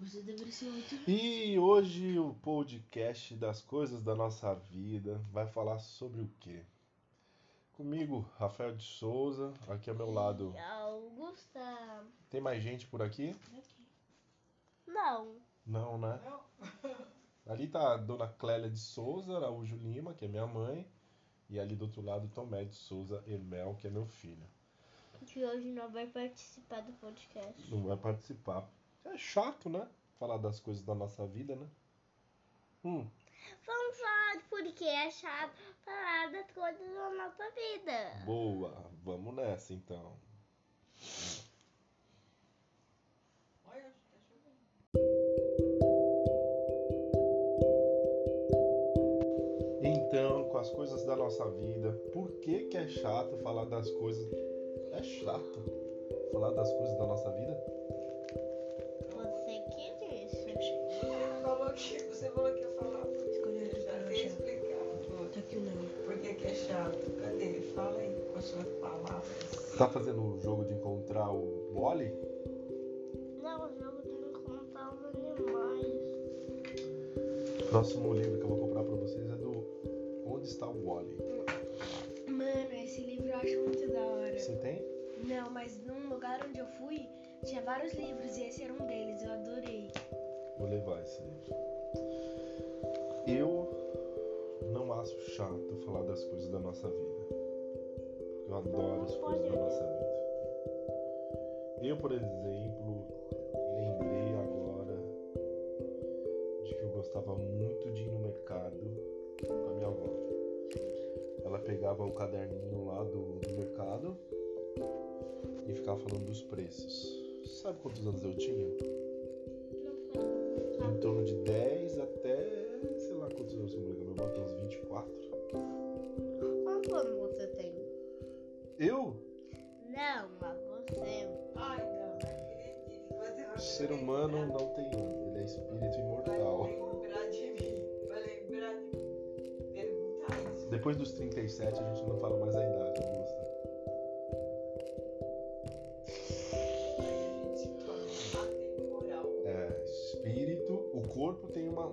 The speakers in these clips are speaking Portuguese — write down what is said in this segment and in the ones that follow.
Você deveria ser muito. E hoje o podcast das coisas da nossa vida vai falar sobre o quê? Comigo, Rafael de Souza, aqui ao meu lado. Augusta. Tem mais gente por aqui? Não. Não, né? Ali tá a dona Clélia de Souza, Araújo Lima, que é minha mãe. E ali do outro lado, Tomé de Souza Emel, que é meu filho. Que hoje não vai participar do podcast. Não vai participar. É chato, né? Falar das coisas da nossa vida, né? Hum, Vamos falar do porque é chato falar das coisas da nossa vida. boa. Vamos nessa então. Olha, que tá. Então, com as coisas da nossa vida, por que que é chato falar das coisas? É chato falar das coisas da nossa vida? Você falou que, você falou que ia falar. Escolha Já chave. explicar. Tá aqui o não. Por que é chato? Cadê? Fala aí com as suas palavras. Tá fazendo o jogo de encontrar o Wally? Não, o jogo tem que contar os animais. Próximo livro que eu vou comprar pra vocês é do Onde está o Wally? Mano, esse livro eu acho muito da hora. Você tem? Não, mas num lugar onde eu fui, tinha vários livros e esse era um deles. Eu adorei. Vou levar esse livro. Eu não acho chato falar das coisas da nossa vida. Eu adoro as coisas da nossa vida. Eu, por exemplo, lembrei agora de que eu gostava muito de ir no mercado com a minha avó. Ela pegava o caderninho lá do, do mercado e ficava falando dos preços. Sabe quantos anos eu tinha? De 10 até, sei lá quantos anos eu me lembro, eu boto uns 24. Quantos anos você tem? Eu, Não, mas você. Ai, não, acredito. Você vai ser humano, não tem um, ele é espírito Vai imortal. lembrar de mim. Vai lembrar de mim. Perguntar isso. Depois dos 37 a gente não fala mais a idade,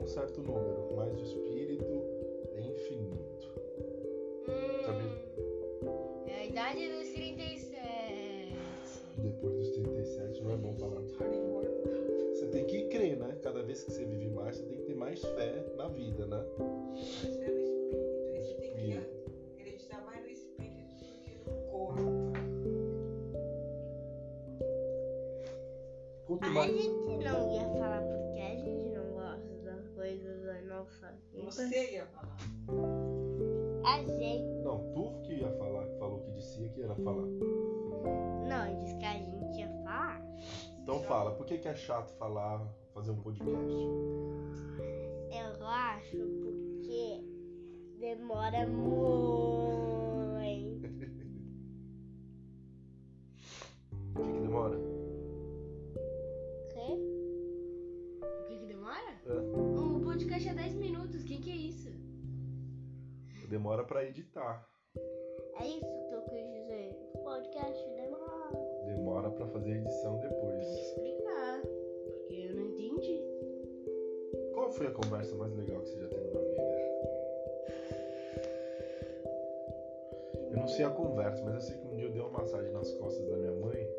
um certo número, mas o espírito é infinito. Hum, é a idade dos 37. Depois dos 37 não é bom falar. Você tem que crer, né? Cada vez que você vive mais, você tem que ter mais fé na vida, né? Mas é no espírito. Você tem que acreditar mais no espírito do que no corpo. Quanto A mais. gente não ia falar Você ia falar. A gente. Não, tu que ia falar, que falou que disse que ia falar. Não, disse que a gente ia falar. Então fala, por que, que é chato falar, fazer um podcast? Eu acho porque demora muito. Pra editar. É isso que eu quis dizer. O podcast demora. Demora pra fazer edição Tem que depois. explicar. Porque eu não entendi. Qual foi a conversa mais legal que você já teve na vida? Eu não sei a conversa, mas eu sei que um dia eu dei uma massagem nas costas da minha mãe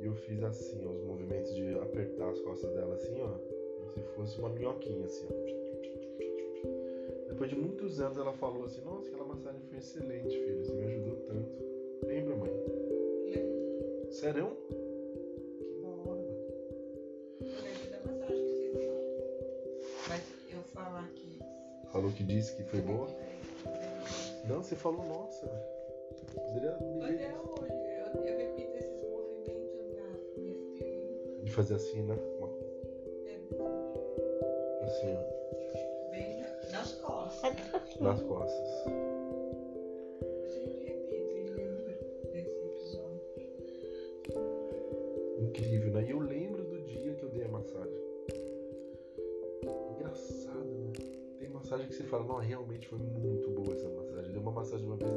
e eu fiz assim, ó, os movimentos de apertar as costas dela assim, ó, como se fosse uma minhoquinha assim, ó. Depois de muitos anos ela falou assim, nossa, aquela massagem foi excelente, filho, você me ajudou tanto. Lembra, mãe? Lembro Sério? Que da hora, lembro da massagem que você deu. Mas eu falar que. Falou que disse que foi boa? Não, você falou, nossa. Poderia me Até ver. hoje, eu, eu repito esses movimentos na minha filha. De fazer assim, né? Costas. nas costas. Incrível, né? E eu lembro do dia que eu dei a massagem. Engraçado, né? Tem massagem que você fala, não, realmente foi muito boa essa massagem. Eu dei uma massagem uma vez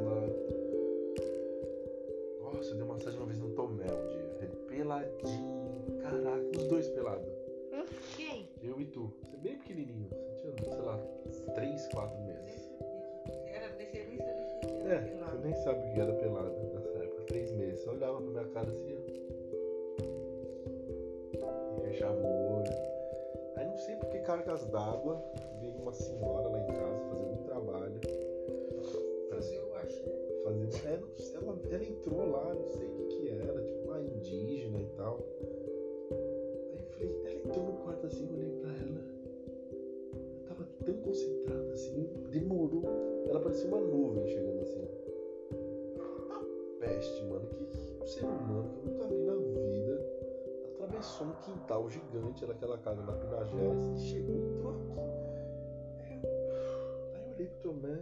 É, eu nem sabia o que era pelada nessa época. 3 meses. Você olhava pra minha cara assim, ó. E fechava o olho. Aí não sei por que cargas d'água veio uma senhora lá em casa fazer algum trabalho. Fazer o axé. fazer. É, sei, ela, ela entrou lá, não sei o que que era, tipo uma indígena e tal. Aí eu falei, ela entrou no quarto assim, eu olhei pra ela. Eu tava tão concentrada assim, demorou. Parecia uma nuvem chegando assim. Uma peste, mano. Que, um ser humano que eu nunca vi na vida atravessou um quintal gigante daquela casa na Pinagés e chegou e entrou aqui. Aí eu- Aí eu olhei pro Tomé.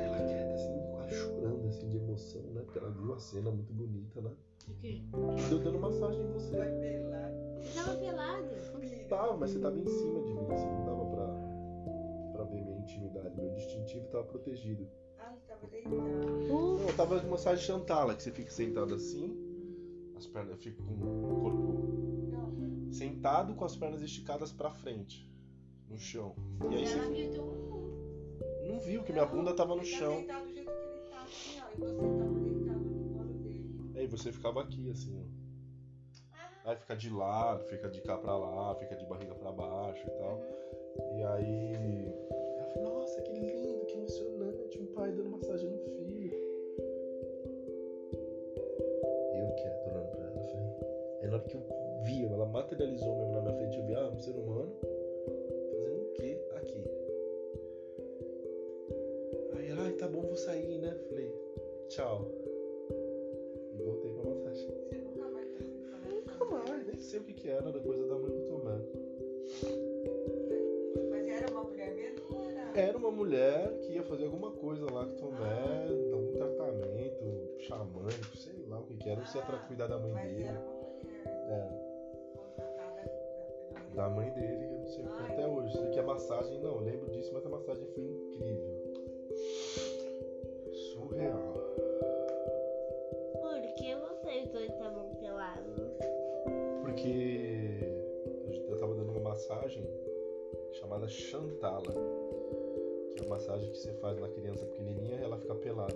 Ela quieta assim, quase chorando assim de emoção, né? Porque ela viu a cena muito bonita, né? De quê? Eu dando massagem em você. Vai pelado. Você tava pelada. Tava, mas você tava em cima de mim, assim, não dava pra, pra ver minha intimidade. Meu distintivo tava protegido. Ah, ele tava deitado. Não, eu tava com massagem chantala, que você fica sentado assim, as pernas, eu fico com o corpo Não, sentado com as pernas esticadas pra frente, no chão. E aí Ela você não viu que minha bunda tava no ele chão. Deitado do jeito que ele tá, assim, ó. E você tava deitado no colo dele. Aí você ficava aqui, assim, ó. Aí fica de lado, fica de cá pra lá, fica de barriga pra baixo e tal. E aí. Ela falou, nossa, que lindo, que emocionante, um pai dando massagem no filho. Eu quieto olhando pra ela, falei. Aí na hora que eu vi, ela materializou mesmo na minha frente, eu vi, ah, um ser humano fazendo o quê aqui? Aí ela, ai, tá bom, vou sair, né? Falei, tchau. E voltei pra massagem. Você nunca vai fazer Nunca mais, nem sei o que que era da mulher que ia fazer alguma coisa lá com Tomé, algum tratamento xamânico, sei lá o que que era, não sei pra cuidar da mãe dele. era É, da mãe dele, eu não sei o que até hoje. Sei que a massagem, não, eu lembro disso, mas a massagem foi incrível. Surreal. Por que vocês dois estavam pelados? Porque eu tava dando uma massagem chamada Chantala, uma massagem que você faz na criança pequenininha ela fica pelada.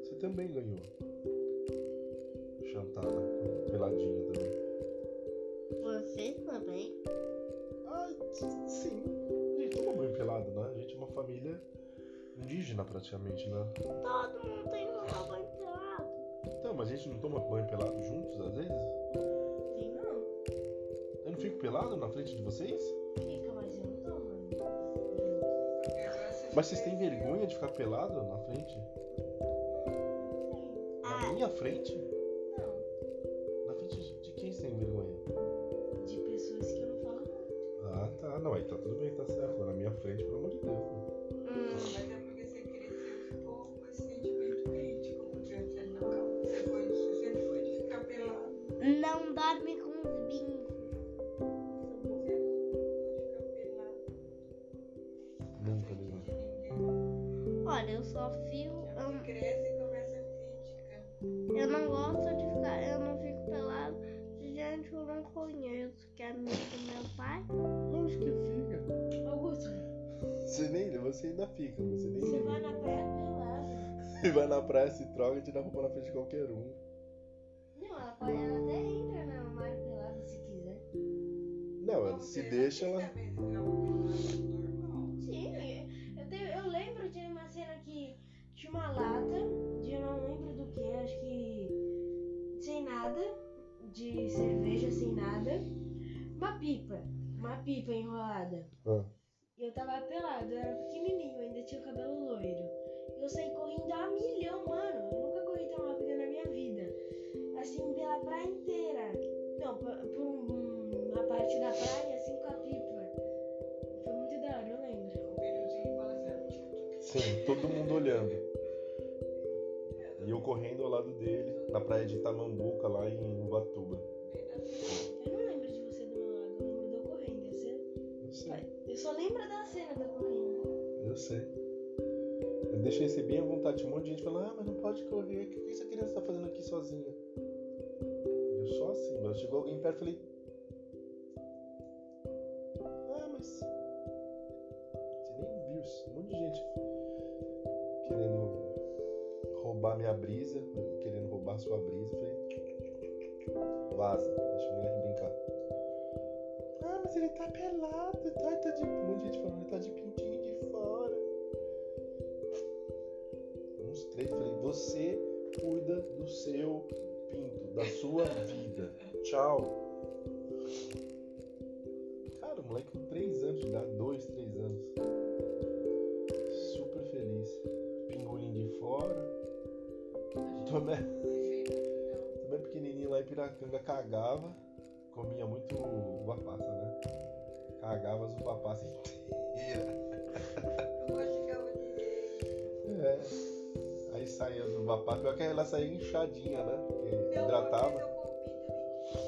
Você também ganhou. Chantala, peladinha também. Vocês também? Ah, sim. A gente toma banho pelado, né? A gente é uma família indígena praticamente, né? Todo mundo tem que tomar banho pelado. Então, mas a gente não toma banho pelado juntos às vezes? Sim, não. Eu não fico pelado na frente de vocês? Fica, Mas vocês têm vergonha de ficar pelado na frente? Na Ah, minha frente? Não. Na frente de- de quem você tem vergonha? De pessoas que eu não falo muito. Ah, tá. Não, aí tá tudo bem, tá certo. Na minha frente, pelo amor de Deus. né? hum, Mas é porque você cresceu ficou com esse sentimento crítico com criança. Não, você, foi, você sempre foi de ficar pelado. não dorme vai na praia, se troca e tira a roupa na frente de qualquer um. Não, ela pode ela até entra na mar pelada se quiser. Não, ela se deixa, ela. Normal. Sim, eu, tenho, eu lembro de uma cena que tinha uma lata, de eu não lembro do que, acho que sem nada, de cerveja sem nada, uma pipa, uma pipa enrolada. Ah. E eu tava pelado, eu era pequenininho, ainda tinha o cabelo loiro. Eu saí correndo a milhão, mano. Eu nunca corri tão rápido na minha vida. Assim, pela praia inteira. Não, por, por um- uma parte da praia, assim, com a pipa. Foi muito da hora, eu lembro. O filhozinho fala assim, Sim, todo mundo olhando. E eu correndo ao lado dele, na praia de Tamambuca, lá em Ubatuba. Eu não lembro de você do meu lado, eu lembro de eu correndo. Sei, Eu sei, eu só lembro da cena da correndo. eu sei. Deixei ser bem à vontade. Um monte de gente falando, ah, mas não pode correr. O que essa criança tá fazendo aqui sozinha? Eu só assim, mas chegou alguém perto e falei. Ah, mas. Você nem viu isso. Um monte de gente querendo roubar minha brisa, querendo roubar sua brisa. Eu falei. Vaza, deixa o moleque brincar. Ah, mas ele tá pelado, tá, tá de. Um monte de gente falando, ele tá de pintinho três, falei, você cuida do seu pinto, da sua vida. Tchau. Cara, o moleque com 3 anos de idade, 2, 3 anos. Super feliz. Pingolim de fora. Tomé, Tomé pequenininho lá em Piracanga cagava. Comia muito uva passa, né? Cagava as uva passa inteiras. Eu mastigava direito. É. Aí saía uva passa. Pior que ela saía inchadinha, né? Uma hidratava.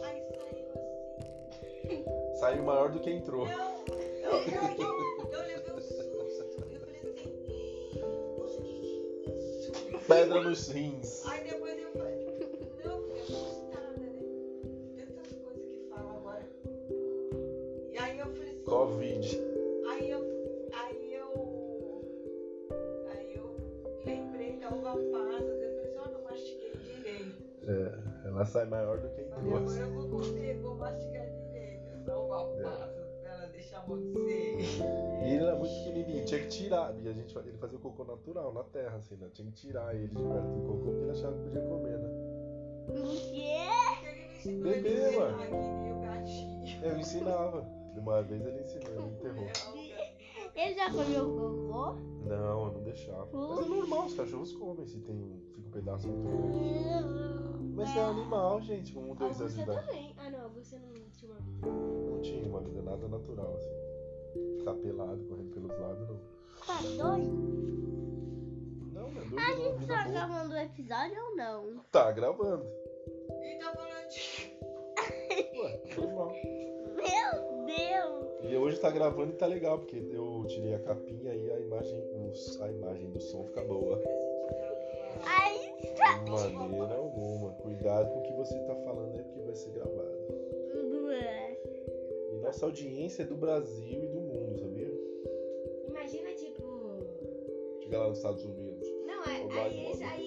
saiu assim. Saiu maior do que entrou. Não, eu, eu, eu levei um susto. Eu falei assim? Pedra nos rins. Aí sai maior do que Falei, entrou. agora eu vou comer, vou mastigar direito essa uva passa, pra ela deixar você. E ele era muito pequenininho, tinha que tirar. E a gente, ele fazia o cocô natural, na terra, assim, né? Tinha que tirar ele de perto do cocô porque ele achava que podia comer, né? O quê? Bebê, mano. o gatinho. Eu ensinava. De uma vez ele ensinou, ele enterrou. Ele já comeu cocô? Não, eu não deixava. Mas é normal, os cachorros comem se tem um, fica um pedaço muito grande. Mas é animal, gente, com um, A dois de Augusta idade. também. Ah, não, Augusta não tinha uma vida. Não tinha uma vida nada natural, assim. Ficar pelado, correndo pelos lados, não. Tá doido? Não, não é doido, A gente tá boa. gravando o episódio ou não? Tá gravando. E tá falando de. Ué, normal. Meu Deus! E hoje tá gravando e tá legal, porque eu tirei a capinha e a imagem, a imagem do som fica boa. Aí De maneira alguma. Cuidado com o que você tá falando aí, porque vai ser gravado. E nossa audiência é do Brasil e do mundo, sabia? Imagina, tipo. Chega lá nos Estados Unidos. Não, é- aí, embora. aí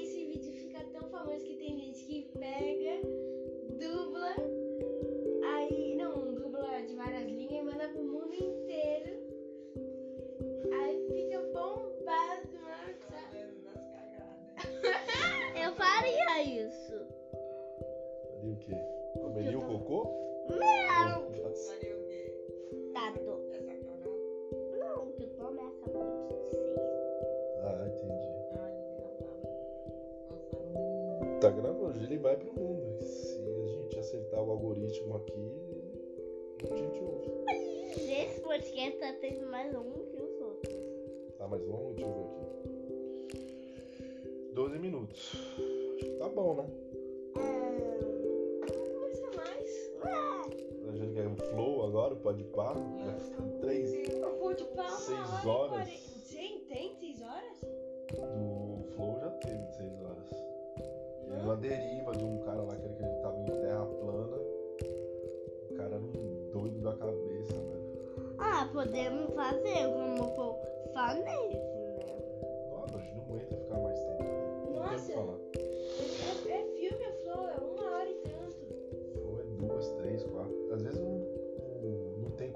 ficar três Eu pude falar uma Seis hora horas. Sim, tem seis horas? do flow já teve de 6 horas. Teve uma deriva de um cara lá que ele acreditava em terra plana. O cara era um doido da cabeça, velho. Ah, podemos fazer como for só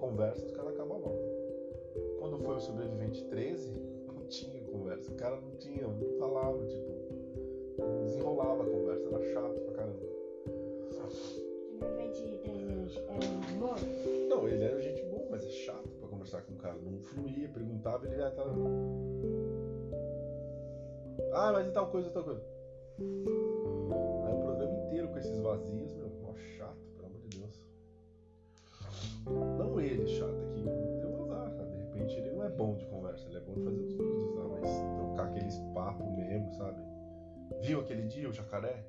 conversa, os caras acabam logo. Quando foi o Sobrevivente 13, não tinha conversa. O cara não tinha, não falava, tipo, desenrolava a conversa, era chato pra caramba. Sobrevivente 3 anos era um amor. Não, ele era gente boa, mas é chato pra conversar com o cara. Não fluía, perguntava, ele já tava. Ah, mas e tal coisa, tal coisa. Aí o programa inteiro com esses vazios, meu, ele, chato, que deu azar. De repente ele não é bom de conversa, ele é bom de fazer os vídeos lá, mas trocar aqueles papos mesmo, sabe? Viu aquele dia o jacaré?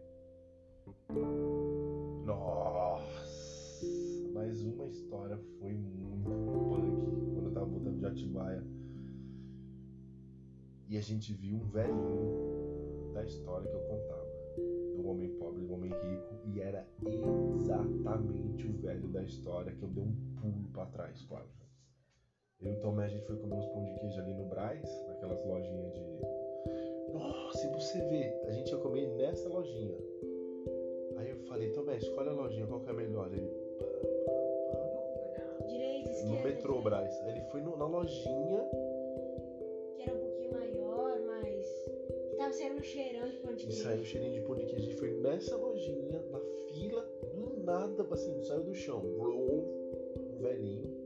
Nossa! Mais uma história foi muito punk quando eu tava voltando de Atibaia. E a gente viu um velhinho da história que eu contava. Do homem pobre e do homem rico e era exatamente o velho da história que eu dei um pulo pra trás quase. Eu e o Tomé, a gente foi comer uns pão de queijo ali no Braz, naquelas lojinhas de. Nossa, e você vê, a gente ia comer nessa lojinha. Aí eu falei, Tomé, escolhe a lojinha, qual que é melhor? Ele. Direita, No esquerda. metrô direita, Braz. Aí ele foi no- na lojinha. Saindo um cheirão de pão de E queijo. saiu um cheirinho de pão de queijo. A gente foi nessa lojinha, na fila, do nada, assim, saiu do chão. Rolou um velhinho.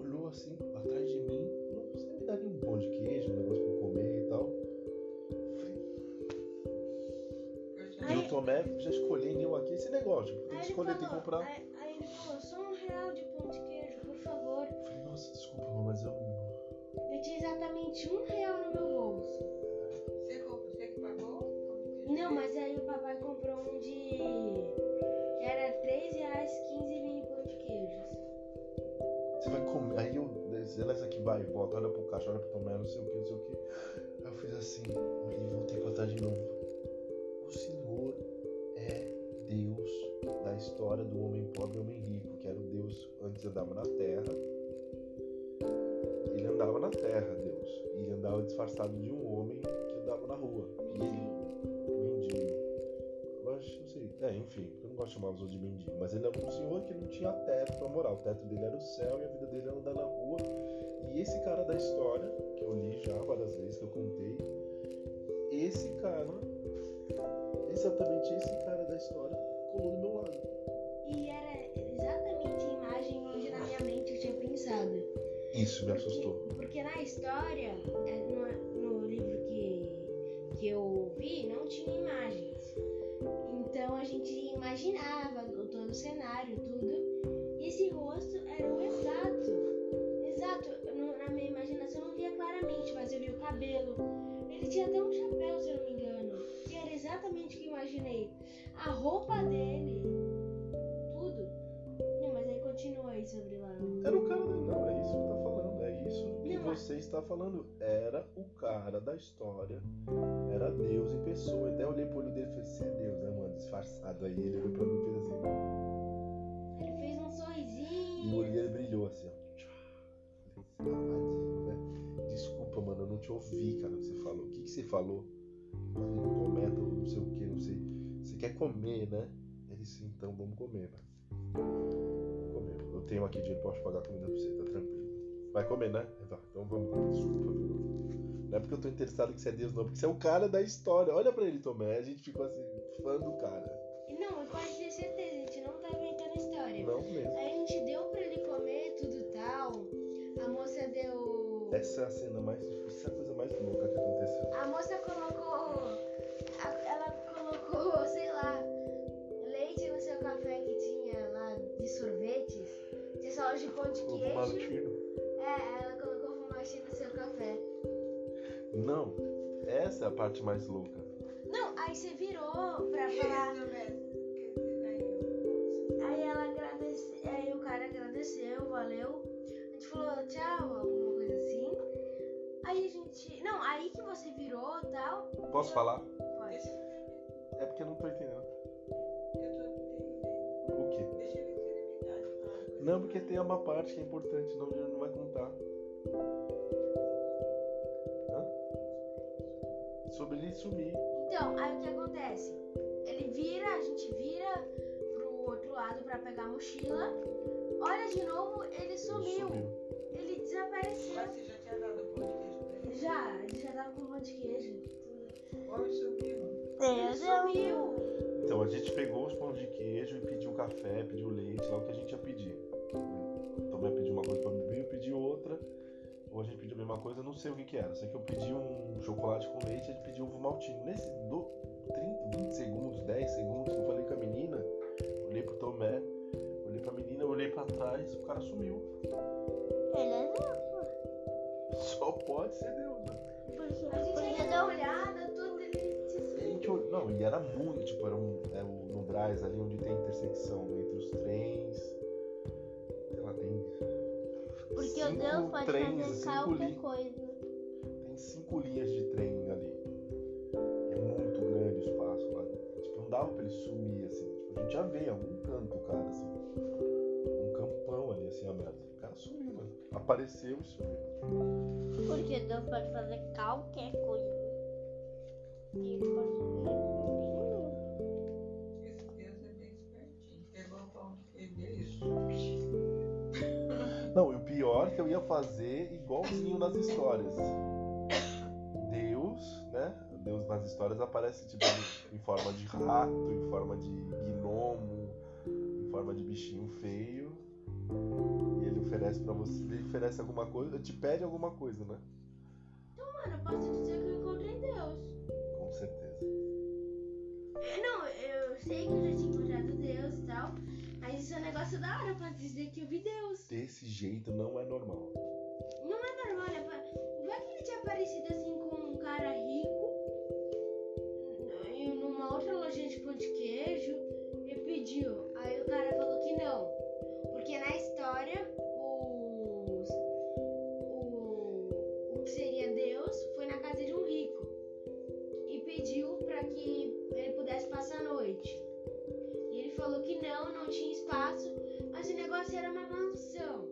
Olhou assim, atrás de mim. "Não, Você me daria um pão de queijo, um negócio pra eu comer e tal. Falei, E o Tomé já escolheu aqui esse negócio. Tipo, tem Aí que ele escolher, tem que falou- comprar. Aí, aí ele falou, só um real de pão de queijo, por favor. Eu falei, nossa, desculpa, mas eu. Eu tinha exatamente um real no meu bolso. Não, mas aí o papai comprou um de. que era 3 reais 15 mini pão de queijos. Você vai comer. Aí eu, nessa aqui vai, volta, olha pro caixa, olha pro Tomé, não sei o que, não sei o que. Aí eu fiz assim, olhei e voltei pra trás de novo. O Senhor é Deus da história do homem pobre e homem rico, que era o Deus antes andava na terra. Ele andava na terra, Deus. E ele andava disfarçado de um homem que andava na rua. E ele. Não sei. É, enfim, eu não gosto de chamar os outros de mendigo. Mas ele era um senhor que não tinha teto pra morar. O teto dele era o céu e a vida dele era andar na rua. E esse cara da história, que eu li já várias vezes, que eu contei, esse cara, exatamente esse cara da história, colou do meu lado. E era exatamente a imagem onde na minha mente eu tinha pensado. Isso me Porque- assustou. Porque na história, é, no, no livro que, que eu vi, não tinha imagens. Então imaginava todo o cenário, tudo. E esse rosto era o exato. Exato. Na minha imaginação eu não via claramente, mas eu vi o cabelo. Ele tinha até um chapéu, se eu não me engano. E era exatamente o que eu imaginei. A roupa dele, tudo. Não, mas aí continua aí sobre lá. Era o cara. Não, é isso que tá falando. É isso que Não, mas- você está falando. Era o cara da história. Era Deus em pessoa. Até eu olhei pro olho dele e falei, você é Deus, né? Disfarçado aí. Ele olhou pra mim e fez assim. Ele fez um E o sorrisinho. olho dele brilhou assim, ó. Falei, "Safadinho, né? Desculpa, mano, eu não te ouvi, cara, o que você falou. O que, que você falou? Tomé, tô não sei o que, não sei. Você quer comer, né? Ele disse, então vamos comer, velho. Comer. Eu tenho aqui dinheiro, posso pagar comida pra você, tá tranquilo. Vai comer, né? Então vamos comer. Desculpa, viu? Não é porque eu tô interessado que você é Deus, não, porque você é o cara da história. Olha pra ele, Tomé. A gente ficou assim, fã do cara. Não, pode ter certeza, a gente não tá inventando história. Não mesmo. Aí a gente deu pra ele comer tudo tal. A moça deu. Essa é a cena mais. Essa é a coisa mais louca que aconteceu. A moça colocou. Ela colocou, sei lá, leite no seu café que tinha lá de sorvetes. Tinha só de pão de queijo. É, ela colocou fumachinho no seu café. Não, essa é a parte mais louca. Não, aí você virou pra falar. Aí ela agradeceu, aí o cara agradeceu, valeu. A gente falou tchau, alguma coisa assim. Aí a gente. Não, aí que você virou tal. Posso falar? Pode. É porque eu não tô entendendo. Eu tô entendendo. O quê? Não, porque tem uma parte que é importante, senão ele não vai contar. Sobre ele sumir. Então, aí o que acontece? Ele vira, a gente vira pro outro lado pra pegar a mochila. Olha de novo, ele sumiu. sumiu. Ele desapareceu. Mas você já tinha dado pão de queijo pra ele? Já, ele já tava com pão de queijo. O homem sumiu. Ele sumiu. Então a gente pegou os pães de queijo e pediu café, pediu leite, lá o que a gente ia pedir. Tomé pediu uma coisa pra beber, eu pedi outra. Ou a gente pediu a mesma coisa, eu não sei o que que era. Sei que eu pedi um chocolate com leite, ele pediu ovo maltino. Nesse do 30, 20 segundos, 10 segundos que eu falei com a menina, olhei pro Tomé, olhei pra menina, olhei pra trás, o cara sumiu. Ele é Deus. Só pode ser Deus, né? A gente ainda deu olhada, tudo ele gente não, e era muito, tipo, era um, é o, no Braz, ali onde tem intersecção entre os trens. Cinco Deus pode trens, fazer qualquer coisa. Tem cinco linhas de trem ali. É muito grande o espaço lá. não dava pra ele sumir, assim. Tipo, a gente já vê em algum canto o cara, assim. Um campão ali, assim, aberto. O cara sumiu, mano. Apareceu e sumiu. Porque Deus pode fazer qualquer coisa. E ele pode fazer que eu ia fazer igualzinho nas histórias. Deus, né? Deus nas histórias aparece tipo em forma de rato, em forma de gnomo, em forma de bichinho feio. E ele oferece pra você, ele oferece alguma coisa, te pede alguma coisa, né? Mano, eu posso dizer que eu encontrei Deus. Com certeza. É, Não, eu sei que eu já tinha encontrado Deus e tal. Mas isso é um negócio da hora, posso dizer que eu vi Deus. Desse jeito não é normal. Não é normal, vai- vai que ele tinha aparecido assim com um cara rico numa outra lojinha de pão de queijo e pediu. Aí o cara falou que não. Porque na história, os, o, o que seria Deus foi na casa de um rico e pediu para que ele pudesse passar a noite. Falou que não, não tinha espaço, mas o negócio era uma mansão.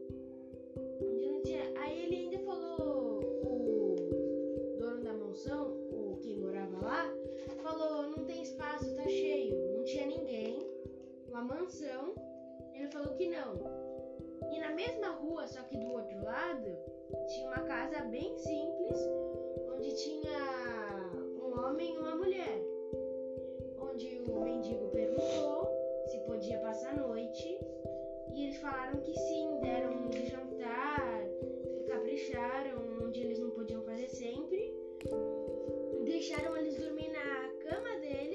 Tinha. Aí ele ainda falou, o dono da mansão, o quem morava lá, falou, não tem espaço, tá cheio, não tinha ninguém, uma mansão. Ele falou que não. E na mesma rua, só que do outro lado, tinha uma casa bem simples, onde tinha um homem e uma mulher. Onde o mendigo perguntou podia passar a noite. E eles falaram que sim, deram de jantar, capricharam onde eles não podiam fazer sempre. Deixaram eles dormir na cama deles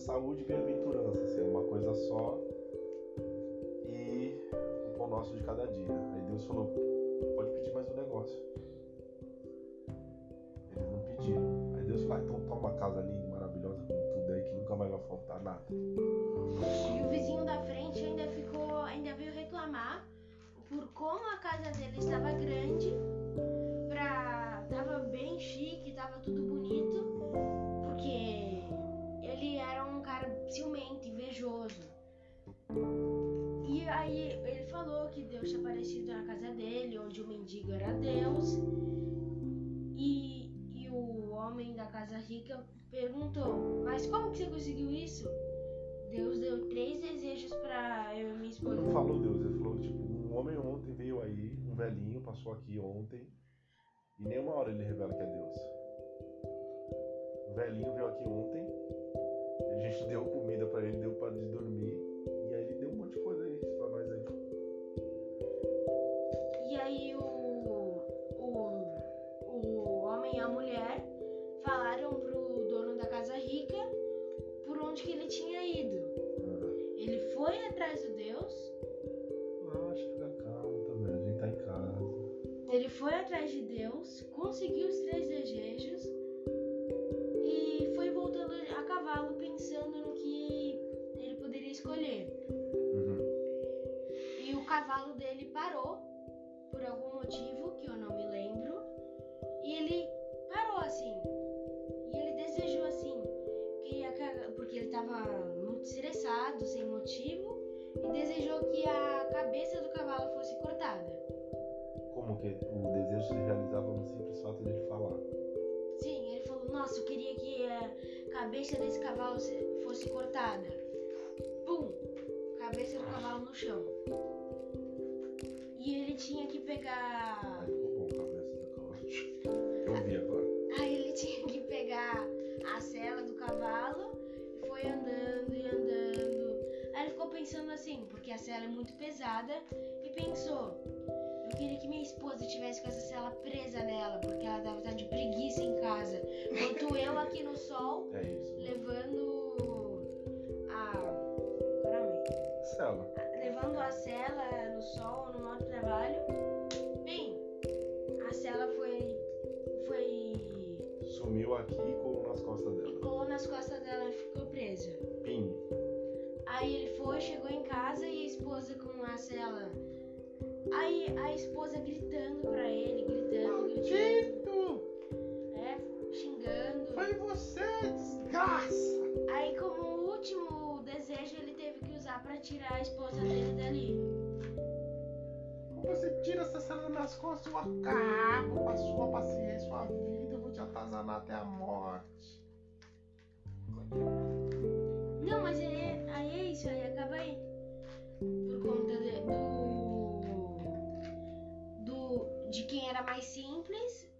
Saúde e bem-aventurança, assim, uma coisa só e o pão nosso de cada dia. Aí Deus falou, pode pedir mais um negócio. Eles não pediram. Aí Deus falou, ah, então toma uma casa linda maravilhosa com tudo aí que nunca mais vai faltar nada. E o vizinho da frente ainda ficou. ainda veio reclamar por como a casa dele estava grande. Pra. tava bem chique, tava tudo bonito. Ciumento, invejoso. E aí ele falou que Deus tinha aparecido na casa dele, onde o mendigo era Deus. E, e o homem da casa rica perguntou: Mas como que você conseguiu isso? Deus deu três desejos pra eu e minha esposa. Não falou Deus, ele falou, tipo, um homem ontem veio aí, um velhinho, passou aqui ontem, e nenhuma hora ele revela que é Deus. O velhinho veio aqui ontem, gente deu comida pra ele, deu pra de dormir, e aí ele deu um monte de coisa aí pra nós aí. E aí o, o, o homem e a mulher falaram pro dono da casa rica por onde que ele tinha ido. Ele foi atrás do Deus, Ah, acho que fica calmo também, a gente tá em casa. ele foi atrás de Deus, conseguiu os três desejos cavalo pensando no que ele poderia escolher. Uhum. E o cavalo dele parou por algum motivo que eu não me lembro. E ele parou assim. E ele desejou assim. Porque ele estava muito estressado, sem motivo. E desejou que a cabeça do cavalo fosse cortada. Como que o desejo se realizava no simples fato falar. Sim, ele falou: nossa, eu queria que a cabeça desse cavalo fosse cortada. Pum! Cabeça do cavalo no chão. E ele tinha que pegar. Eu vi agora. Aí ele tinha que pegar a cela do cavalo e foi andando e andando. Aí ele ficou pensando assim, porque a cela é muito pesada, e pensou: queria que minha esposa tivesse com essa cela presa nela, porque ela deve estar de preguiça em casa. Enquanto eu aqui no sol, É isso. levando a. Caramba. Cela. levando a cela no sol, no de trabalho. Bem, a cela foi. foi. Sumiu aqui e colou nas costas dela. colou nas costas dela e ficou presa. Pim. Aí ele foi, chegou em casa e a esposa com a cela. Aí a esposa gritando pra ele, gritando, gritando. É, xingando. Foi você, desgraça! Aí como último desejo ele teve que usar pra tirar a esposa dele dali. Você tira essa cela das minhas costas, eu acabo com a sua paciência, sua vida, eu vou te atazanar até a morte. Não, mas aí, aí é isso, aí acaba aí. Por conta de- do. Do. de quem era mais simples.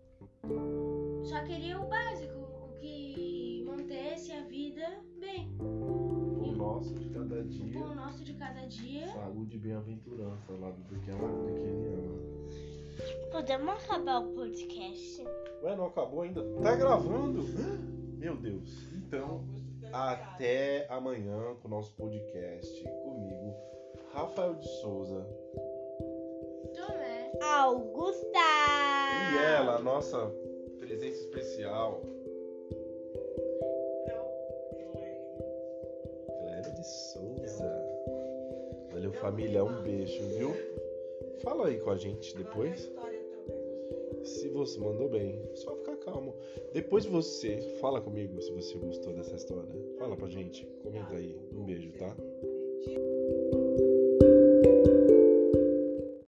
Só queria o básico, o que mantesse a vida bem. O nosso de cada O dia, pão nosso de cada dia. saúde e bem-aventurança lá do pequeno pequeniano. Podemos acabar o podcast? Ué, não acabou ainda? Tá gravando? Meu Deus. Então, até amanhã com o nosso podcast. Comigo, Rafael de Souza. Augusta! E ela, a nossa presença especial, Clélia de Souza. Valeu, família. Um beijo, viu? Fala aí com a gente depois. Se você mandou bem, só ficar calmo. Depois você fala comigo se você gostou dessa história. Fala pra gente, comenta aí. Um beijo, tá?